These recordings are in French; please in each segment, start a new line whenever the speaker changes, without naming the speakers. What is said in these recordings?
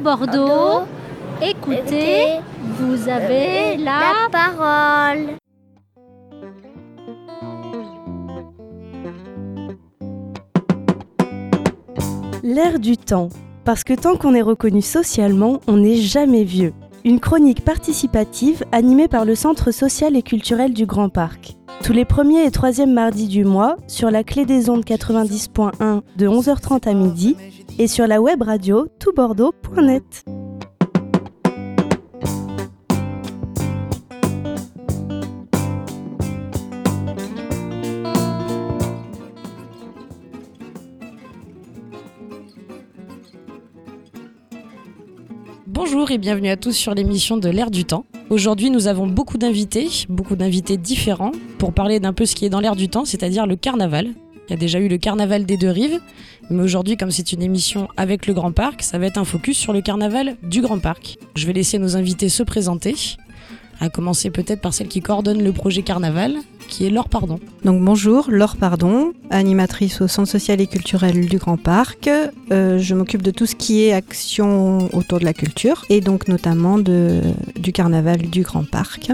Bordeaux, écoutez, vous avez la
parole.
L'air du temps, parce que tant qu'on est reconnu socialement, on n'est jamais vieux. Une chronique participative animée par le Centre social et culturel du Grand Parc. Tous les premiers et troisièmes mardis du mois, sur la clé des ondes 90.1 de 11h30 à midi et sur la web radio toutbordeaux.net.
Bonjour et bienvenue à tous sur l'émission de l'air du temps. Aujourd'hui, nous avons beaucoup d'invités, beaucoup d'invités différents pour parler d'un peu ce qui est dans l'air du temps, c'est-à-dire le carnaval. Il y a déjà eu le carnaval des deux rives, mais aujourd'hui, comme c'est une émission avec le Grand Parc, ça va être un focus sur le carnaval du Grand Parc. Je vais laisser nos invités se présenter, à commencer peut-être par celle qui coordonne le projet carnaval, qui est Laure Pardon.
Donc bonjour, Laure Pardon, animatrice au Centre social et culturel du Grand Parc. Euh, je m'occupe de tout ce qui est action autour de la culture et donc notamment du carnaval du Grand Parc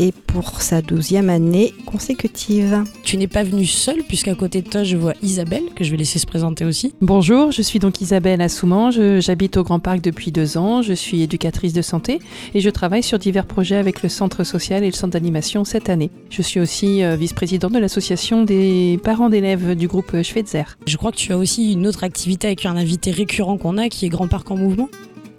et pour sa douzième année consécutive.
Tu n'es pas venue seule, puisqu'à côté de toi, je vois Isabelle, que je vais laisser se présenter aussi.
Bonjour, je suis donc Isabelle Assouman, j'habite au Grand Parc depuis deux ans, je suis éducatrice de santé et je travaille sur divers projets avec le Centre social et le Centre d'animation cette année. Je suis aussi euh, vice-présidente de l'association des parents d'élèves du groupe Schweitzer.
Je crois que tu as aussi une autre activité avec un invité récurrent qu'on a, qui est Grand Parc en mouvement.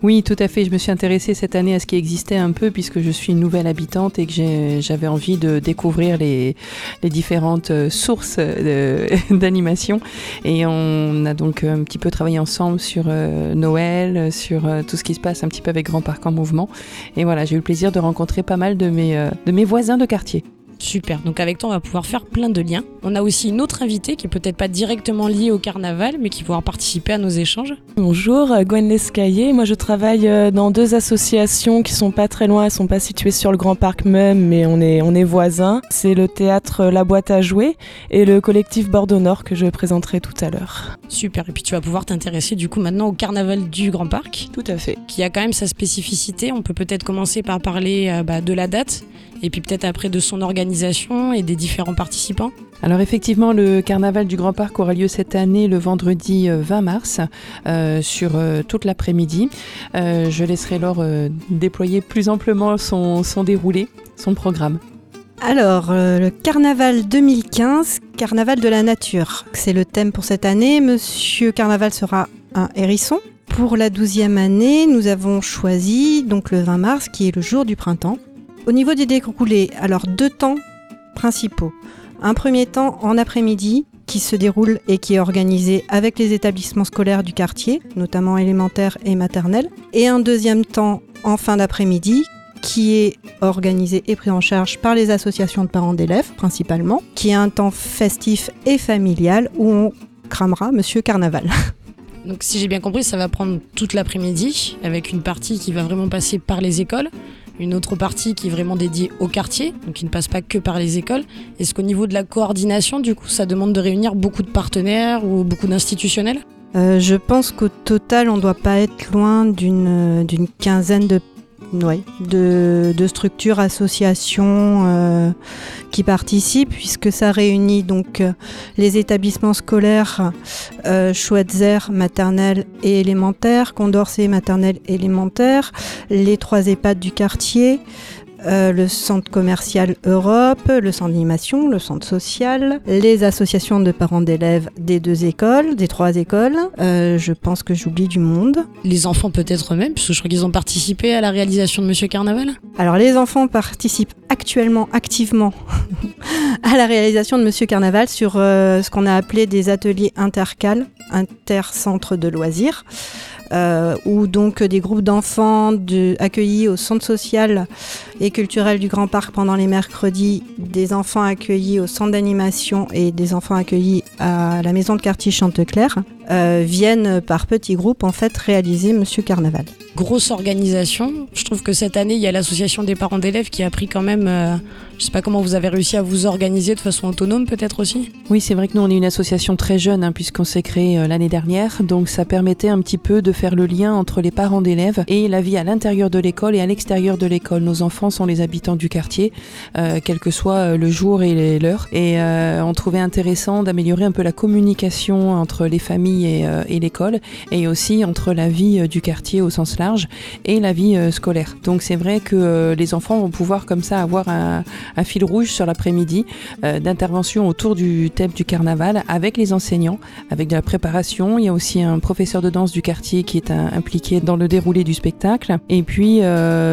Oui, tout à fait. Je me suis intéressée cette année à ce qui existait un peu puisque je suis une nouvelle habitante et que j'avais envie de découvrir les, différentes euh, sources d'animation. Et on a donc un petit peu travaillé ensemble sur euh, Noël, sur euh, tout ce qui se passe un petit peu avec Grand Parc en mouvement. Et voilà, j'ai eu le plaisir de rencontrer pas mal de mes, de mes voisins de quartier.
Super, donc avec toi on va pouvoir faire plein de liens. On a aussi une autre invitée qui est peut-être pas directement liée au carnaval mais qui pourra participer à nos échanges.
Bonjour, euh, Gwen Lescaillé. Moi je travaille euh, dans deux associations qui sont pas très loin, elles sont pas situées sur le Grand Parc même mais on est, on est voisins. C'est le théâtre La Boîte à Jouer et le collectif Bordeaux Nord que je présenterai tout à l'heure.
Super, et puis tu vas pouvoir t'intéresser du coup maintenant au carnaval du Grand Parc.
Tout à fait.
Qui a quand même sa spécificité. On peut peut-être commencer par parler euh, bah, de la date et puis peut-être après de son organisation et des différents participants
alors effectivement, le carnaval du Grand Parc aura lieu cette année le vendredi 20 euh, mars euh, sur euh, toute l'après-midi. je laisserai Laure déployer plus amplement son, son déroulé, son programme.
Alors, le carnaval 2015, carnaval de la nature. C'est le thème pour cette année. Monsieur Carnaval sera un hérisson. Pour la douzième année, nous avons choisi donc le 20 mars, qui est le jour du printemps. Au niveau des déroulés, alors deux temps principaux. Un premier temps en après-midi qui se déroule et qui est organisé avec les établissements scolaires du quartier, notamment élémentaires et maternels. Et un deuxième temps en fin d'après-midi qui est organisé et pris en charge par les associations de parents d'élèves principalement, qui est un temps festif et familial où on cramera Monsieur Carnaval.
Donc si j'ai bien compris, ça va prendre toute l'après-midi avec une partie qui va vraiment passer par les écoles une autre partie qui est vraiment dédiée au quartier, donc qui ne passe pas que par les écoles. Est-ce qu'au niveau de la coordination, du coup, ça demande de réunir beaucoup de partenaires ou beaucoup d'institutionnels?
Euh, Je pense qu'au total, on ne doit pas être loin d'une quinzaine de de, structures, associations euh, qui participent, puisque ça réunit donc euh, les établissements scolaires euh, Schweitzer, maternelle et élémentaire, Condorcet, maternelle élémentaire, les trois EHPAD du quartier, euh, le centre commercial Europe, le centre d'animation, le centre social, les associations de parents d'élèves des deux écoles, des trois écoles. Euh, je pense que j'oublie du monde.
Les enfants peut-être même, puisque je crois qu'ils ont participé à la réalisation de Monsieur Carnaval.
Alors les enfants participent actuellement activement à la réalisation de Monsieur Carnaval sur euh, ce qu'on a appelé des ateliers intercales, intercentres de loisirs. Euh, où donc des groupes d'enfants accueillis au centre social et culturel du Grand Parc pendant les mercredis, des enfants accueillis au centre d'animation et des enfants accueillis à la maison de quartier Chanteclair euh, viennent par petits groupes en fait réaliser Monsieur Carnaval.
Grosse organisation. Je trouve que cette année, il y a l'association des parents d'élèves qui a pris quand même. euh, je sais pas comment vous avez réussi à vous organiser de façon autonome, peut-être aussi.
Oui, c'est vrai que nous, on est une association très jeune, hein, puisqu'on s'est créé euh, l'année dernière. Donc, ça permettait un petit peu de faire le lien entre les parents d'élèves et la vie à l'intérieur de l'école et à l'extérieur de l'école. Nos enfants sont les habitants du quartier, euh, quel que soit le jour et l'heure. Et euh, on trouvait intéressant d'améliorer un peu la communication entre les familles et, euh, et l'école, et aussi entre la vie euh, du quartier au sens large et la vie euh, scolaire. Donc, c'est vrai que les enfants vont pouvoir comme ça avoir un, fil rouge sur l'après-midi d'intervention autour du thème du carnaval avec les enseignants, avec de la préparation. Il y a aussi un professeur de danse du quartier qui est impliqué dans le déroulé du spectacle. Et puis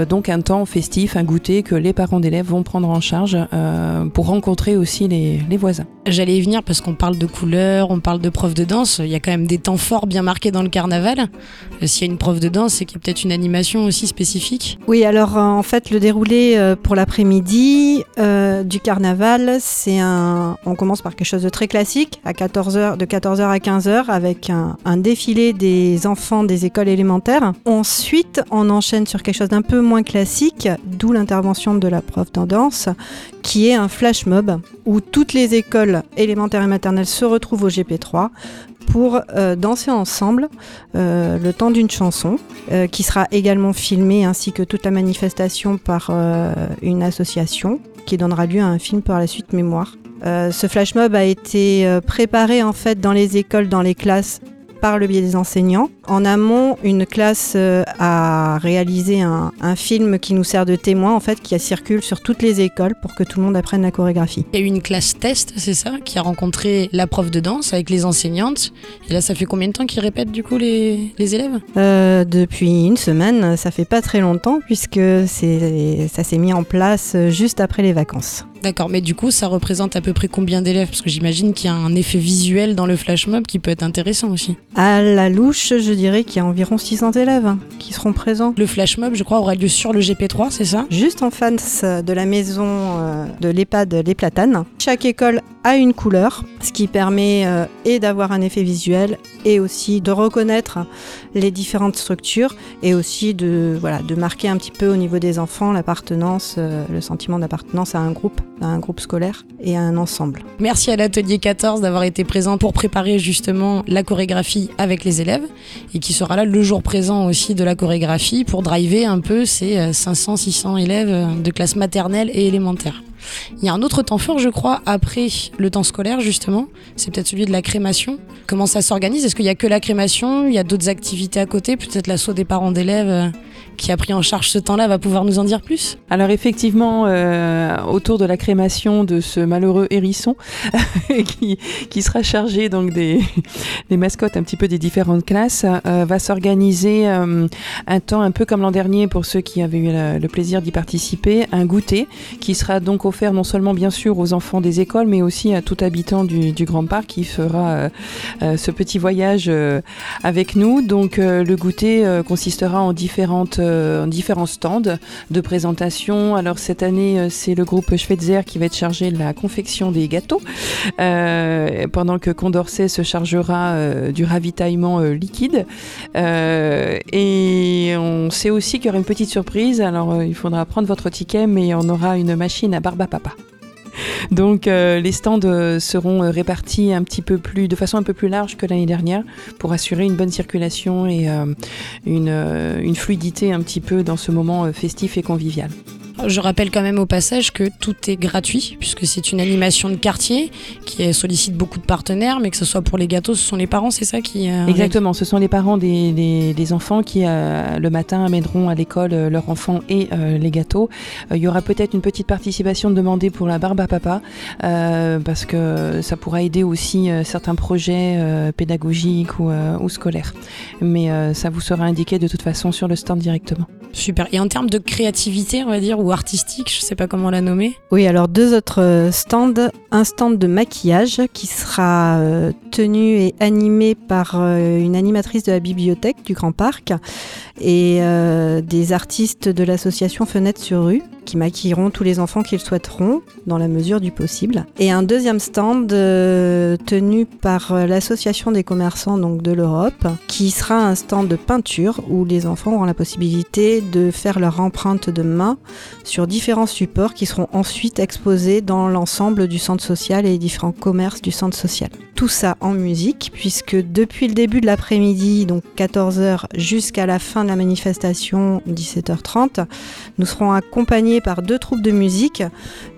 donc un temps festif, un goûter que les parents d'élèves vont prendre en charge pour rencontrer aussi les, les voisins.
J'allais y venir parce qu'on parle de couleurs, on parle de profs de danse. Il y a même des temps forts bien marqués dans le carnaval. Euh, S'il y a une prof de danse, c'est qu'il y a peut-être une animation aussi spécifique.
Oui, alors euh, en fait, le déroulé euh, pour l'après-midi du carnaval, c'est un. On commence par quelque chose de très classique, à 14h, de 14h à 15h, avec un, un défilé des enfants des écoles élémentaires. Ensuite, on enchaîne sur quelque chose d'un peu moins classique, d'où l'intervention de la prof de danse, qui est un flash mob, où toutes les écoles élémentaires et maternelles se retrouvent au GP3 pour euh, danser ensemble euh, le temps d'une chanson euh, qui sera également filmée ainsi que toute la manifestation par une association qui donnera lieu à un film par la suite mémoire. Ce flash mob a été préparé en fait dans les écoles, dans les classes par le biais des enseignants. En amont, une classe euh, a réalisé un, un film qui nous sert de témoin en fait, qui circule sur toutes les écoles pour que tout le monde apprenne la chorégraphie.
Il y a eu une classe test, c'est ça, qui a rencontré la prof de danse avec les enseignantes. Et là, ça fait combien de temps qu'ils répètent du coup les, les élèves?
Euh, depuis une semaine, ça fait pas très longtemps puisque ça s'est mis en place juste après les vacances.
D'accord, mais du coup, ça représente à peu près combien d'élèves? Parce que j'imagine qu'il y a un effet visuel dans le flash mob qui peut être intéressant aussi.
À la louche, je dirais qu'il y a environ 600 élèves hein, qui seront présents.
Le flash mob, je crois, aura lieu sur le GP3, c'est ça?
Juste en face de la maison euh, de l'EHPAD Les Platanes. Chaque école a une couleur, ce qui permet euh, et d'avoir un effet visuel et aussi de reconnaître les différentes structures et aussi de, voilà, de marquer un petit peu au niveau des enfants l'appartenance, euh, le sentiment d'appartenance à un groupe, un groupe scolaire et un ensemble.
Merci à l'atelier 14 d'avoir été présent pour préparer justement la chorégraphie avec les élèves et qui sera là le jour présent aussi de la chorégraphie pour driver un peu ces 500-600 élèves euh, de classe maternelle et élémentaire. Il y a un autre temps fort, je crois, après le temps scolaire, justement. C'est peut-être celui de la crémation. Comment ça s'organise? Est-ce qu'il y a que la crémation? Il y a d'autres activités à côté? Peut-être l'assaut des parents d'élèves euh, qui a pris en charge ce temps-là va pouvoir nous en dire plus?
Alors effectivement, euh, autour de la crémation de ce malheureux hérisson qui, qui sera chargé donc des, des mascottes un petit peu des différentes classes, euh, va s'organiser euh, un temps un peu comme l'an dernier pour ceux qui avaient eu la- le plaisir d'y participer, un goûter qui sera donc offert non seulement bien sûr aux enfants des écoles, mais aussi à tout habitant du, du Grand Parc qui fera euh, euh, ce petit voyage euh, avec nous. Donc le goûter consistera en différentes en différents stands de présentation. Alors cette année, c'est le groupe Schweitzer qui va être chargé de la confection des gâteaux, pendant que Condorcet se chargera du ravitaillement liquide. Et on sait aussi qu'il y aura une petite surprise. Alors il faudra prendre votre ticket, mais on aura une machine à barbe papa. Donc euh, les stands euh, seront euh, répartis un petit peu plus, de façon un peu plus large que l'année dernière, pour assurer une bonne circulation et une, fluidité un petit peu dans ce moment festif et convivial.
Je rappelle quand même au passage que tout est gratuit, puisque c'est une animation de quartier qui sollicite beaucoup de partenaires, mais que ce soit pour les gâteaux, ce sont les parents, c'est ça qui... euh,
Exactement, ce sont les parents des, des- enfants qui euh, le matin amèneront à l'école euh, leurs enfants et euh, les gâteaux. Il y aura peut-être une petite participation demandée pour la barbe à papa, parce que ça pourra aider aussi certains projets pédagogiques ou, scolaires. Mais ça vous sera indiqué de toute façon sur le stand directement.
Super. Et en termes de créativité, on va dire, ou artistique, je sais pas comment la nommer.
Oui, alors deux autres euh, stands. Un stand de maquillage qui sera euh, tenu et animé par euh, une animatrice de la bibliothèque du Grand Parc et euh, des artistes de l'association Fenêtre sur rue qui maquilleront tous les enfants qu'ils souhaiteront dans la mesure du possible. Et un deuxième stand euh, tenu par l'association des commerçants donc de l'Europe qui sera un stand de peinture où les enfants auront la possibilité de faire leur empreinte de main sur différents supports qui seront ensuite exposés dans l'ensemble du centre social et les différents commerces du centre social. Tout ça en musique puisque depuis le début de l'après-midi, donc 14h jusqu'à la fin la manifestation 17h30, nous serons accompagnés par deux troupes de musique,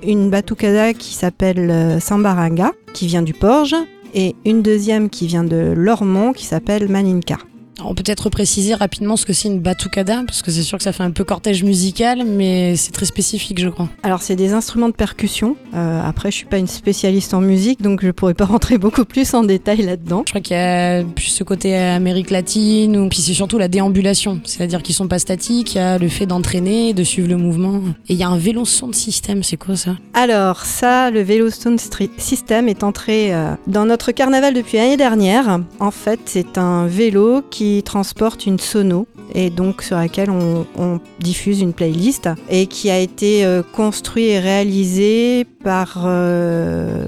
une batucada qui s'appelle euh, Sambaranga qui vient du Porge et une deuxième qui vient de Lormont qui s'appelle Maninka.
On peut peut-être préciser rapidement ce que c'est une batucada, parce que c'est sûr que ça fait un peu cortège musical, mais c'est très spécifique, je crois.
Alors c'est des instruments de percussion. Euh, après je suis pas une spécialiste en musique donc je pourrais pas rentrer beaucoup plus en détail là-dedans.
Je crois qu'il y a plus ce côté Amérique latine, ou puis c'est surtout la déambulation, c'est-à-dire qu'ils sont pas statiques, il y a le fait d'entraîner, de suivre le mouvement. Et il y a un vélo son système, c'est quoi ça?
Alors ça, le Velostone Street System est entré euh, dans notre carnaval depuis l'année dernière. En fait, c'est un vélo qui transporte une sono et donc sur laquelle on, on diffuse une playlist et qui a été euh, construit et réalisé par euh,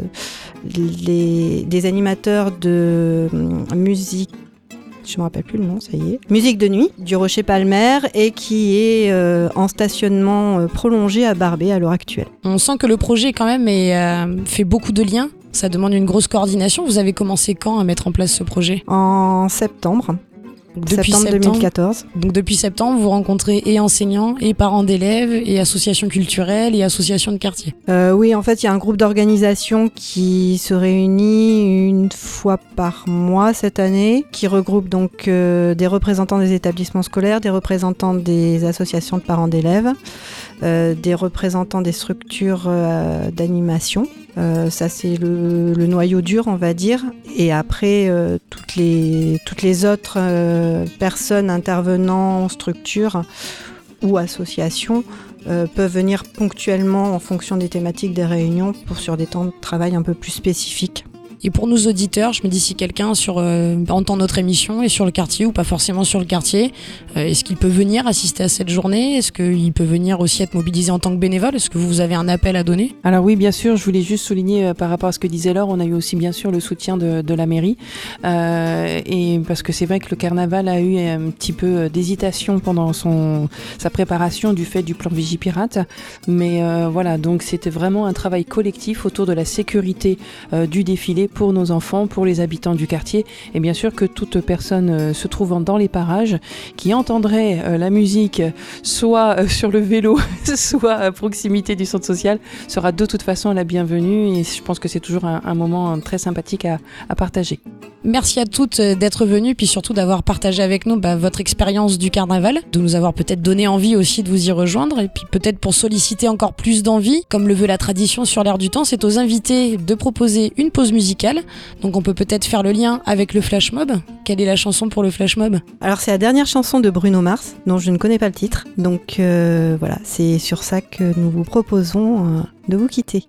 les, des animateurs de hum, musique je me rappelle plus le nom, ça y est. Musique de nuit du Rocher Palmer et qui est euh, en stationnement euh, prolongé à Barbé à l'heure actuelle.
On sent que le projet quand même est, euh, fait beaucoup de liens. Ça demande une grosse coordination. Vous avez commencé quand à mettre en place ce projet?
En septembre,
Donc,
septembre 2014.
Donc depuis septembre, vous rencontrez et enseignants, et parents d'élèves, et associations culturelles, et associations de quartier.
Euh, oui, en fait, il y a un groupe d'organisation qui se réunit une fois par mois cette année, qui regroupe donc euh, des représentants des établissements scolaires, des représentants des associations de parents d'élèves, euh, des représentants des structures euh, d'animation. Euh, ça, c'est le, le noyau dur, on va dire. Et après, euh, toutes, les, toutes les autres personnes intervenant en structure ou associations euh, peuvent venir ponctuellement en fonction des thématiques des réunions pour sur des temps de travail un peu plus spécifiques.
Et pour nos auditeurs, je me dis si quelqu'un sur euh, entend notre émission est sur le quartier ou pas forcément sur le quartier, euh, est-ce qu'il peut venir assister à cette journée? Est-ce qu'il peut venir aussi être mobilisé en tant que bénévole? Est-ce que vous avez un appel à donner?
Alors oui, bien sûr, je voulais juste souligner euh, par rapport à ce que disait Laure, on a eu aussi bien sûr le soutien de, de la mairie. Euh, et parce que c'est vrai que le carnaval a eu un petit peu euh, d'hésitation pendant son, sa préparation du fait du plan Vigipirate. Mais voilà, donc c'était vraiment un travail collectif autour de la sécurité du défilé pour nos enfants, pour les habitants du quartier. Et bien sûr que toute personne euh, se trouvant dans les parages qui entendrait euh, la musique soit euh, sur le vélo, soit à proximité du centre social, sera de toute façon la bienvenue. Et je pense que c'est toujours un, moment très sympathique à partager.
Merci à toutes euh, d'être venues, puis surtout d'avoir partagé avec nous bah, votre expérience du carnaval, de nous avoir peut-être donné envie aussi de vous y rejoindre, et puis peut-être pour solliciter encore plus d'envie, comme le veut la tradition sur l'air du temps, c'est aux invités de proposer une pause musicale. Donc on peut peut-être faire le lien avec le flash mob. Quelle est la chanson pour le flash mob?
Alors c'est la dernière chanson de Bruno Mars, dont je ne connais pas le titre. Donc euh, voilà, c'est sur ça que nous vous proposons euh, de vous quitter.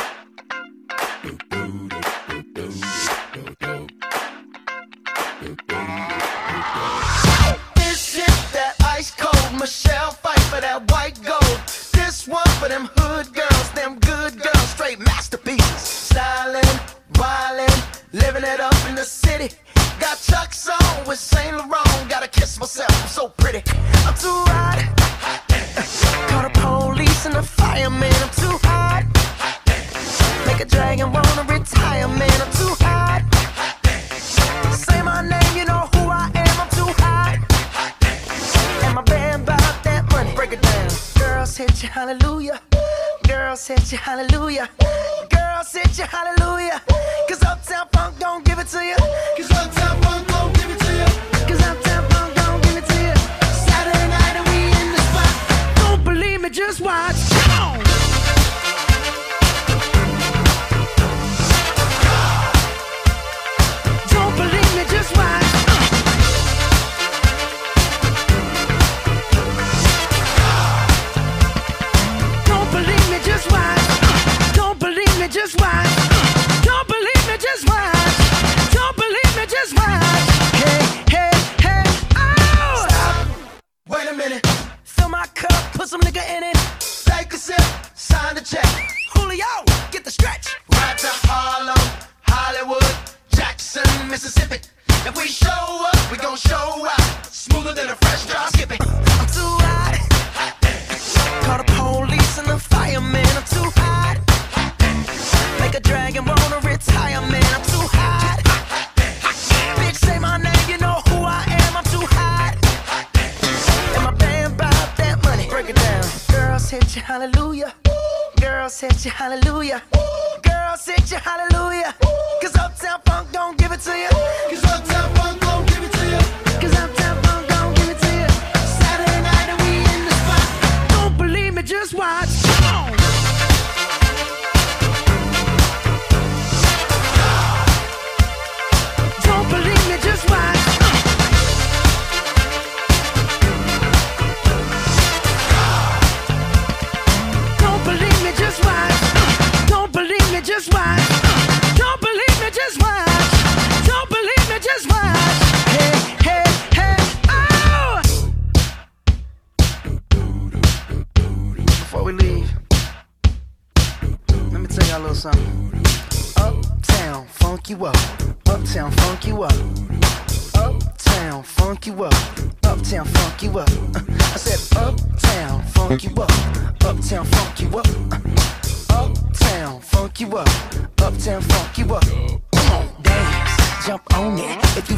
to you.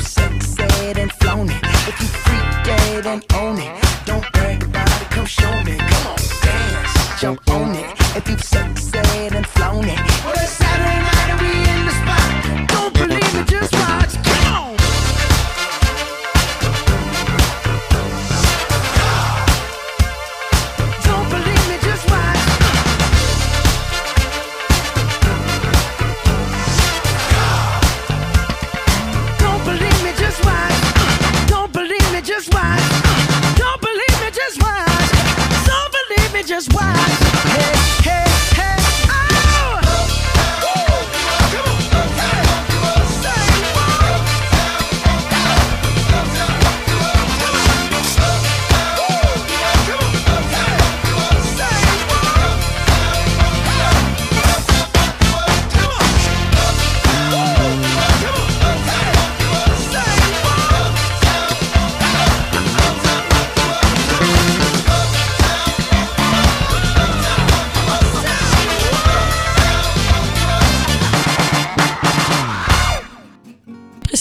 Sexed and flown it. If you freak dead and own it.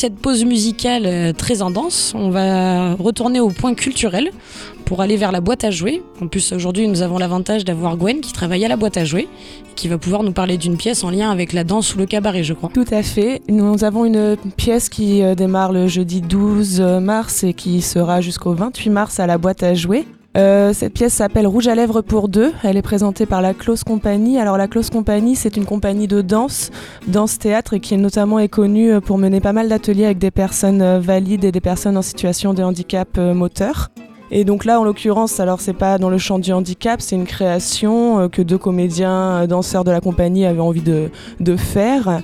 Cette pause musicale euh, très en danse, on va retourner au point culturel pour aller vers la boîte à jouer. En plus, aujourd'hui, nous avons l'avantage d'avoir Gwen qui travaille à la boîte à jouer et qui va pouvoir nous parler d'une pièce en lien avec la danse ou le cabaret, je crois.
Tout à fait. Nous avons une pièce qui euh, démarre le jeudi 12 mars et qui sera jusqu'au 28 mars à la boîte à jouer. Euh, cette pièce s'appelle Rouge à lèvres pour deux. Elle est présentée par la Close Company. Alors la Close Company, c'est une compagnie de danse, danse-théâtre, et qui notamment est connue euh, pour mener pas mal d'ateliers avec des personnes euh, valides et des personnes en situation de handicap moteur. Et donc là, en l'occurrence, alors c'est pas dans le champ du handicap, c'est une création que deux comédiens danseurs de la compagnie avaient envie de, faire.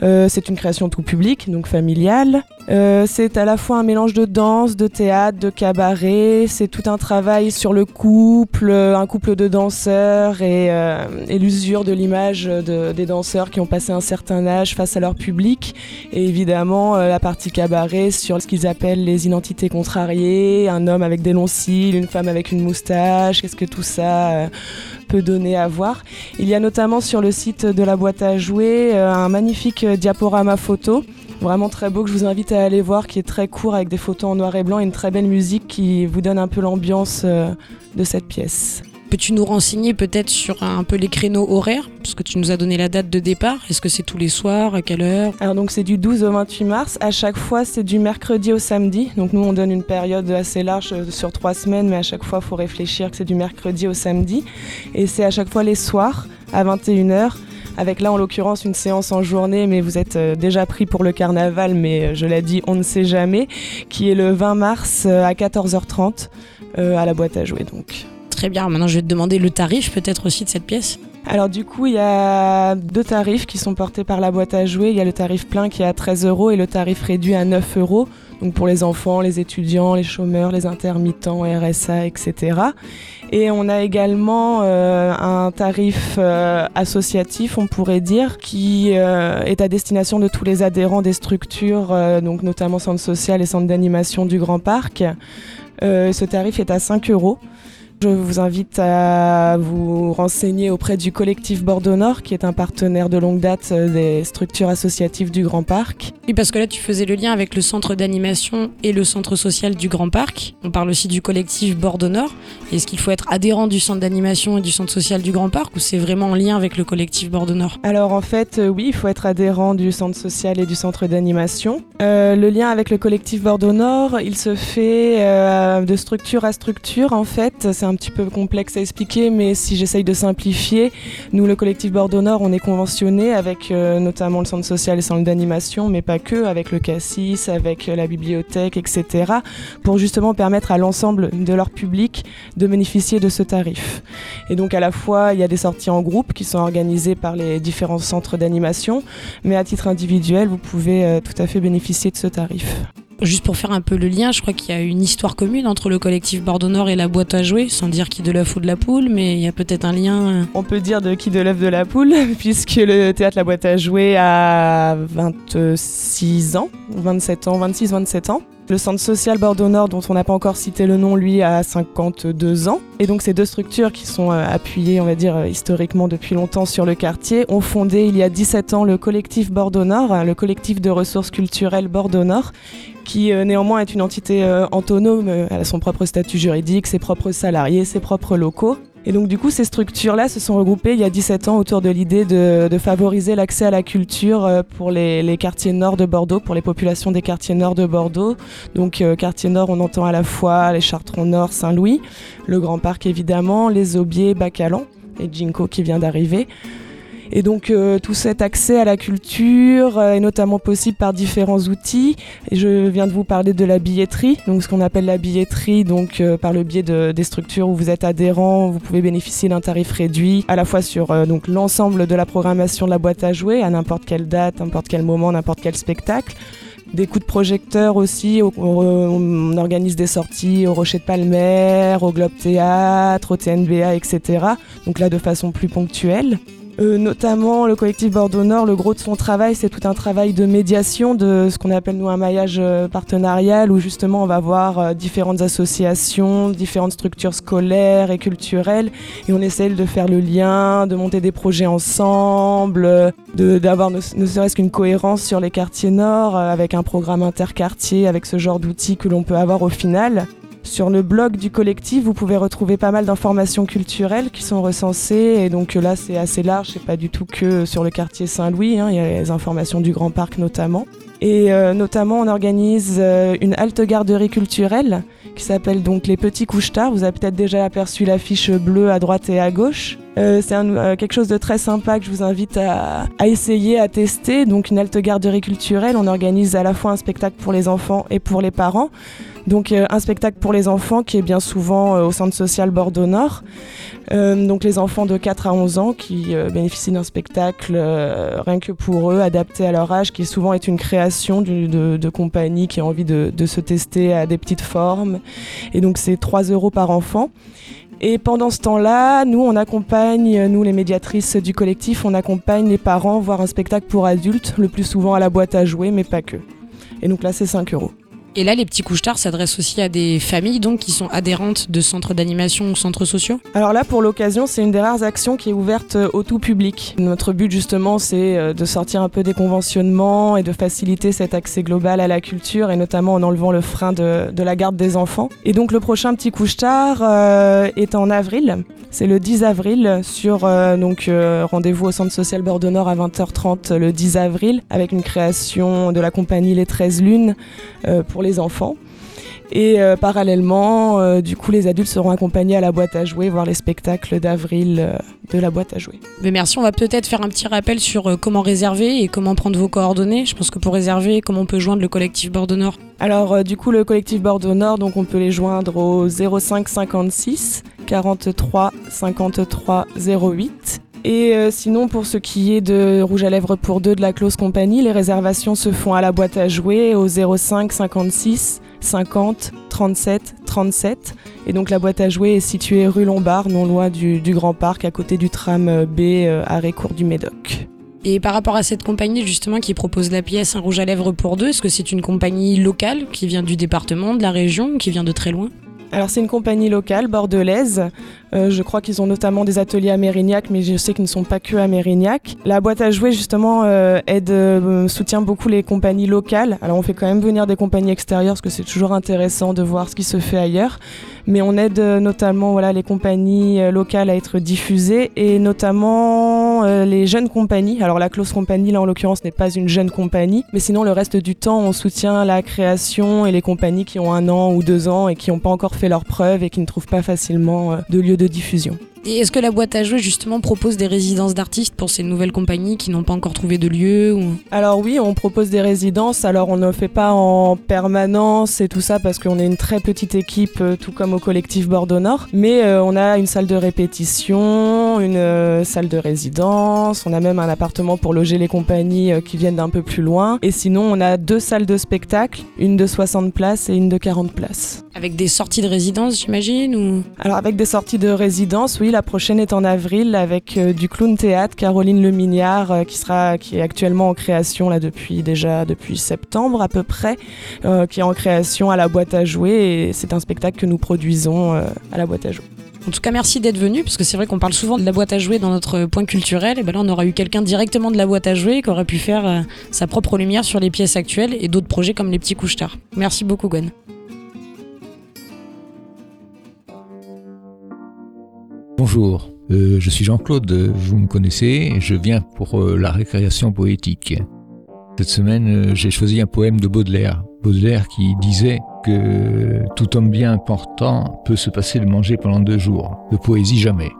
C'est une création tout public, donc familiale. Euh, c'est à la fois un mélange de danse, de théâtre, de cabaret. C'est tout un travail sur le couple, euh, un couple de danseurs et, euh, l'usure de l'image de- des danseurs qui ont passé un certain âge face à leur public. Et évidemment, la partie cabaret sur ce qu'ils appellent les identités contrariées, un homme avec des longs cils, une femme avec une moustache. Qu'est-ce que tout ça peut donner à voir Il y a notamment sur le site de la boîte à jouer un magnifique diaporama photo vraiment très beau que je vous invite à aller voir, qui est très court avec des photos en noir et blanc et une très belle musique qui vous donne un peu l'ambiance euh, de cette pièce.
Peux-tu nous renseigner peut-être sur un peu les créneaux horaires? Parce que tu nous as donné la date de départ. Est-ce que c'est tous les soirs? À quelle heure?
Alors donc c'est du 12 au 28 mars. À chaque fois c'est du mercredi au samedi. Donc nous on donne une période assez large euh, sur trois semaines, mais à chaque fois faut réfléchir que c'est du mercredi au samedi. Et c'est à chaque fois les soirs à 21h. Avec là en l'occurrence une séance en journée, mais vous êtes euh, déjà pris pour le carnaval, mais euh, je l'ai dit, on ne sait jamais, qui est le 20 mars euh, à 14h30 euh, à la boîte à jouer donc.
Très bien. Maintenant, je vais te demander le tarif peut-être aussi de cette pièce.
Alors du coup, il y a deux tarifs qui sont portés par la boîte à jouer. Il y a le tarif plein qui est à 13 euros et le tarif réduit à 9 euros. Donc pour les enfants, les étudiants, les chômeurs, les intermittents, RSA, etc. Et on a également euh, un tarif euh, associatif, on pourrait dire, qui euh, est à destination de tous les adhérents des structures, donc notamment centre social et centre d'animation du Grand Parc. Ce tarif est à 5 euros. Je vous invite à vous renseigner auprès du collectif Bordeaux Nord, qui est un partenaire de longue date euh, des structures associatives du Grand Parc.
Oui, parce que là, tu faisais le lien avec le centre d'animation et le centre social du Grand Parc. On parle aussi du collectif Bordeaux Nord. Est-ce qu'il faut être adhérent du centre d'animation et du centre social du Grand Parc ou c'est vraiment en lien avec le collectif Bordeaux Nord?
Alors en fait, euh, oui, il faut être adhérent du centre social et du centre d'animation. Euh, le lien avec le collectif Bordeaux Nord, il se fait euh, de structure à structure en fait. C'est un petit peu complexe à expliquer, mais si j'essaye de simplifier, nous, le collectif Bordeaux Nord, on est conventionné avec euh, notamment le centre social et le centre d'animation, mais pas que, avec le cassis, avec euh, la bibliothèque, etc., pour justement permettre à l'ensemble de leur public de bénéficier de ce tarif. Et donc à la fois, il y a des sorties en groupe qui sont organisées par les différents centres d'animation, mais à titre individuel, vous pouvez euh, tout à fait bénéficier de ce tarif.
Juste pour faire un peu le lien, je crois qu'il y a une histoire commune entre le collectif Bordeaux Nord et la boîte à jouer, sans dire qui de l'œuf ou de la poule, mais il y a peut-être un lien.
On peut dire de qui de l'œuf de la poule, puisque le théâtre La Boîte à Jouer a 26 ans, 27 ans, 26-27 ans. Le centre social Bordeaux Nord, dont on n'a pas encore cité le nom, lui, a 52 ans. Et donc ces deux structures qui sont euh, appuyées, on va dire, euh, historiquement depuis longtemps sur le quartier, ont fondé il y a 17 ans le collectif Bordeaux Nord, hein, le collectif de ressources culturelles Bordeaux Nord, qui euh, néanmoins est une entité euh, autonome, euh, elle a son propre statut juridique, ses propres salariés, ses propres locaux. Et donc du coup, ces structures-là se sont regroupées il y a 17 ans autour de l'idée de, favoriser l'accès à la culture pour les, quartiers nord de Bordeaux, pour les populations des quartiers nord de Bordeaux. Donc quartier nord, on entend à la fois les Chartrons Nord, Saint-Louis, le Grand Parc évidemment, les Aubiers, Bacalan et Jinko qui vient d'arriver. Et donc euh, tout cet accès à la culture euh, est notamment possible par différents outils. Je viens de vous parler de la billetterie, donc ce qu'on appelle la billetterie, donc euh, par le biais de, des structures où vous êtes adhérent, vous pouvez bénéficier d'un tarif réduit, à la fois sur donc l'ensemble de la programmation de la boîte à jouer, à n'importe quelle date, n'importe quel moment, n'importe quel spectacle. Des coups de projecteur aussi, au- au- on organise des sorties au Rocher de Palmer, au Globe Théâtre, au TNBA, etc. Donc là de façon plus ponctuelle. Euh, notamment le collectif Bordeaux Nord, le gros de son travail, c'est tout un travail de médiation, de ce qu'on appelle nous un maillage euh, partenarial, où justement on va voir euh, différentes associations, différentes structures scolaires et culturelles, et on essaie de faire le lien, de monter des projets ensemble, d'avoir ne, ne serait-ce qu'une cohérence sur les quartiers nord, euh, avec un programme interquartier, avec ce genre d'outils que l'on peut avoir au final. Sur le blog du collectif, vous pouvez retrouver pas mal d'informations culturelles qui sont recensées. Et donc euh, là, c'est assez large, c'est pas du tout que sur le quartier Saint-Louis. hein, il y a les informations du Grand Parc notamment. Et euh, notamment, on organise euh, une halte garderie culturelle qui s'appelle donc les Petits Couches-Tard. Vous avez peut-être déjà aperçu l'affiche bleue à droite et à gauche. C'est quelque chose de très sympa que je vous invite à, à essayer, à tester. Donc une halte garderie culturelle, on organise à la fois un spectacle pour les enfants et pour les parents. Donc euh, un spectacle pour les enfants qui est bien souvent euh, au centre social Bordeaux Nord. Euh, donc les enfants de 4 à 11 ans qui bénéficient d'un spectacle rien que pour eux, adapté à leur âge, qui souvent est une création du- de, de compagnie qui a envie de, de se tester à des petites formes. Et donc c'est 3 euros par enfant. Et pendant ce temps-là, nous, on accompagne, nous les médiatrices du collectif, on accompagne les parents voir un spectacle pour adultes, le plus souvent à la boîte à jouer, mais pas que. Et donc là, c'est 5 euros.
Et là, les petits couches-tard s'adressent aussi à des familles donc qui sont adhérentes de centres d'animation ou centres sociaux.
Alors là, pour l'occasion, c'est une des rares actions qui est ouverte euh, au tout public. Notre but, justement, c'est euh, de sortir un peu des conventionnements et de faciliter cet accès global à la culture, et notamment en enlevant le frein de, de la garde des enfants. Et donc, le prochain petit couche-tard euh, est en avril. C'est le 10 avril sur donc rendez-vous au centre social Bordeaux Nord à 20h30 le 10 avril avec une création de la compagnie Les 13 Lunes pour les enfants. Et euh, parallèlement, euh, du coup, les adultes seront accompagnés à la boîte à jouer, voir les spectacles d'avril euh, de la boîte à jouer.
Mais merci, on va peut-être faire un petit rappel sur comment réserver et comment prendre vos coordonnées. Je pense que pour réserver, comment on peut joindre le collectif Bordeaux Nord?
Alors, du coup, le collectif Bordeaux Nord, donc on peut les joindre au 05 56 43 53 08. Et euh, sinon, pour ce qui est de Rouge à lèvres pour deux de la Close Compagnie, les réservations se font à la boîte à jouer au 05 56 50 37 37. Et donc la boîte à jouer est située rue Lombard, non loin du, du Grand Parc, à côté du tram B, euh, arrêt court du Médoc.
Et par rapport à cette compagnie justement qui propose la pièce Un rouge à lèvres pour deux, est-ce que c'est une compagnie locale qui vient du département, de la région, qui vient de très loin?
Alors c'est une compagnie locale bordelaise. Euh, je crois qu'ils ont notamment des ateliers à Mérignac, mais je sais qu'ils ne sont pas que à Mérignac. La boîte à jouer justement euh, aide, euh, soutient beaucoup les compagnies locales. Alors on fait quand même venir des compagnies extérieures parce que c'est toujours intéressant de voir ce qui se fait ailleurs. Mais on aide notamment voilà, les compagnies locales à être diffusées et notamment les jeunes compagnies. Alors la Close Company là en l'occurrence n'est pas une jeune compagnie, mais sinon le reste du temps on soutient la création et les compagnies qui ont un an ou deux ans et qui n'ont pas encore fait leurs preuves et qui ne trouvent pas facilement de lieu de diffusion.
Et est-ce que la boîte à jouer justement propose des résidences d'artistes pour ces nouvelles compagnies qui n'ont pas encore trouvé de lieu ou...
Alors oui, on propose des résidences. Alors on ne le fait pas en permanence et tout ça parce qu'on est une très petite équipe, euh, tout comme au collectif Bordeaux Nord. Mais euh, on a une salle de répétition, une euh, salle de résidence. On a même un appartement pour loger les compagnies euh, qui viennent d'un peu plus loin. Et sinon, on a deux salles de spectacle, une de 60 places et une de 40 places.
Avec des sorties de résidence, j'imagine ou...
Alors avec des sorties de résidence, oui, la prochaine est en avril avec euh, du clown théâtre Caroline Le Mignard euh, qui sera qui est actuellement en création là depuis déjà depuis septembre à peu près, euh, qui est en création à la boîte à jouer et c'est un spectacle que nous produisons à la boîte à jouer.
En tout cas, merci d'être venu, parce que c'est vrai qu'on parle souvent de la boîte à jouer dans notre point culturel. Et ben là, on aura eu quelqu'un directement de la boîte à jouer qui aurait pu faire sa propre lumière sur les pièces actuelles et d'autres projets comme les petits couches-tard. Merci beaucoup, Gwen.
Bonjour, euh, je suis Jean-Claude, vous me connaissez, je viens pour euh, la récréation poétique. Cette semaine, euh, j'ai choisi un poème de Baudelaire. Baudelaire qui disait que tout homme bien portant peut se passer de manger pendant deux jours, de poésie jamais.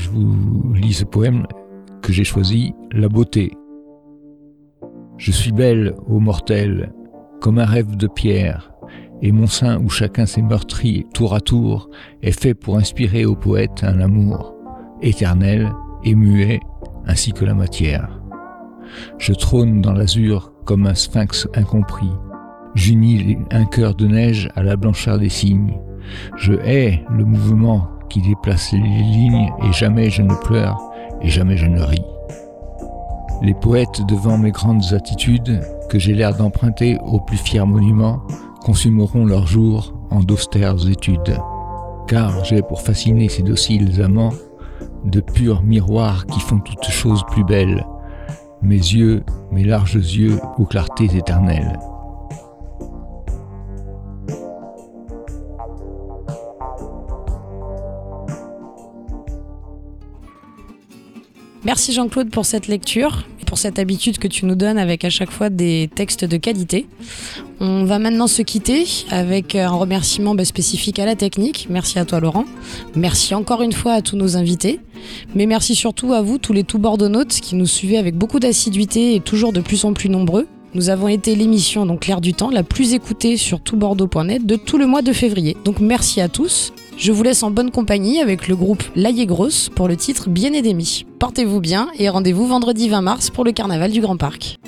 Je vous lis ce poème que j'ai choisi, La beauté. Je suis belle, ô mortel, comme un rêve de pierre, et mon sein où chacun s'est meurtri tour à tour est fait pour inspirer au poète un amour éternel et muet ainsi que la matière. Je trône dans l'azur comme un sphinx incompris. J'unis un cœur de neige à la blancheur des cygnes. Je hais le mouvement qui déplace les lignes et jamais je ne pleure et jamais je ne ris. Les poètes devant mes grandes attitudes que j'ai l'air d'emprunter au plus fier monument consumeront leurs jours en d'austères études. Car j'ai pour fasciner ces dociles amants de purs miroirs qui font toutes choses plus belles, mes yeux, mes larges yeux aux clartés éternelles.
Merci Jean-Claude pour cette lecture pour cette habitude que tu nous donnes avec à chaque fois des textes de qualité. On va maintenant se quitter avec un remerciement bah, spécifique à la technique. Merci à toi Laurent. Merci encore une fois à tous nos invités. Mais merci surtout à vous, tous les tout bordeauxnautes qui nous suivez avec beaucoup d'assiduité et toujours de plus en plus nombreux. Nous avons été l'émission donc L'air du temps la plus écoutée sur toutbordeaux.net de tout le mois de février. Donc merci à tous. Je vous laisse en bonne compagnie avec le groupe Laïe Grosse pour le titre Bien et. Portez-vous bien et rendez-vous vendredi 20 mars pour le carnaval du Grand Parc.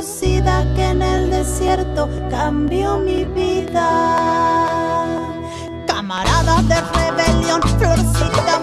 Torcida que en el desierto cambió mi vida. Camaradas de rebelión, florcita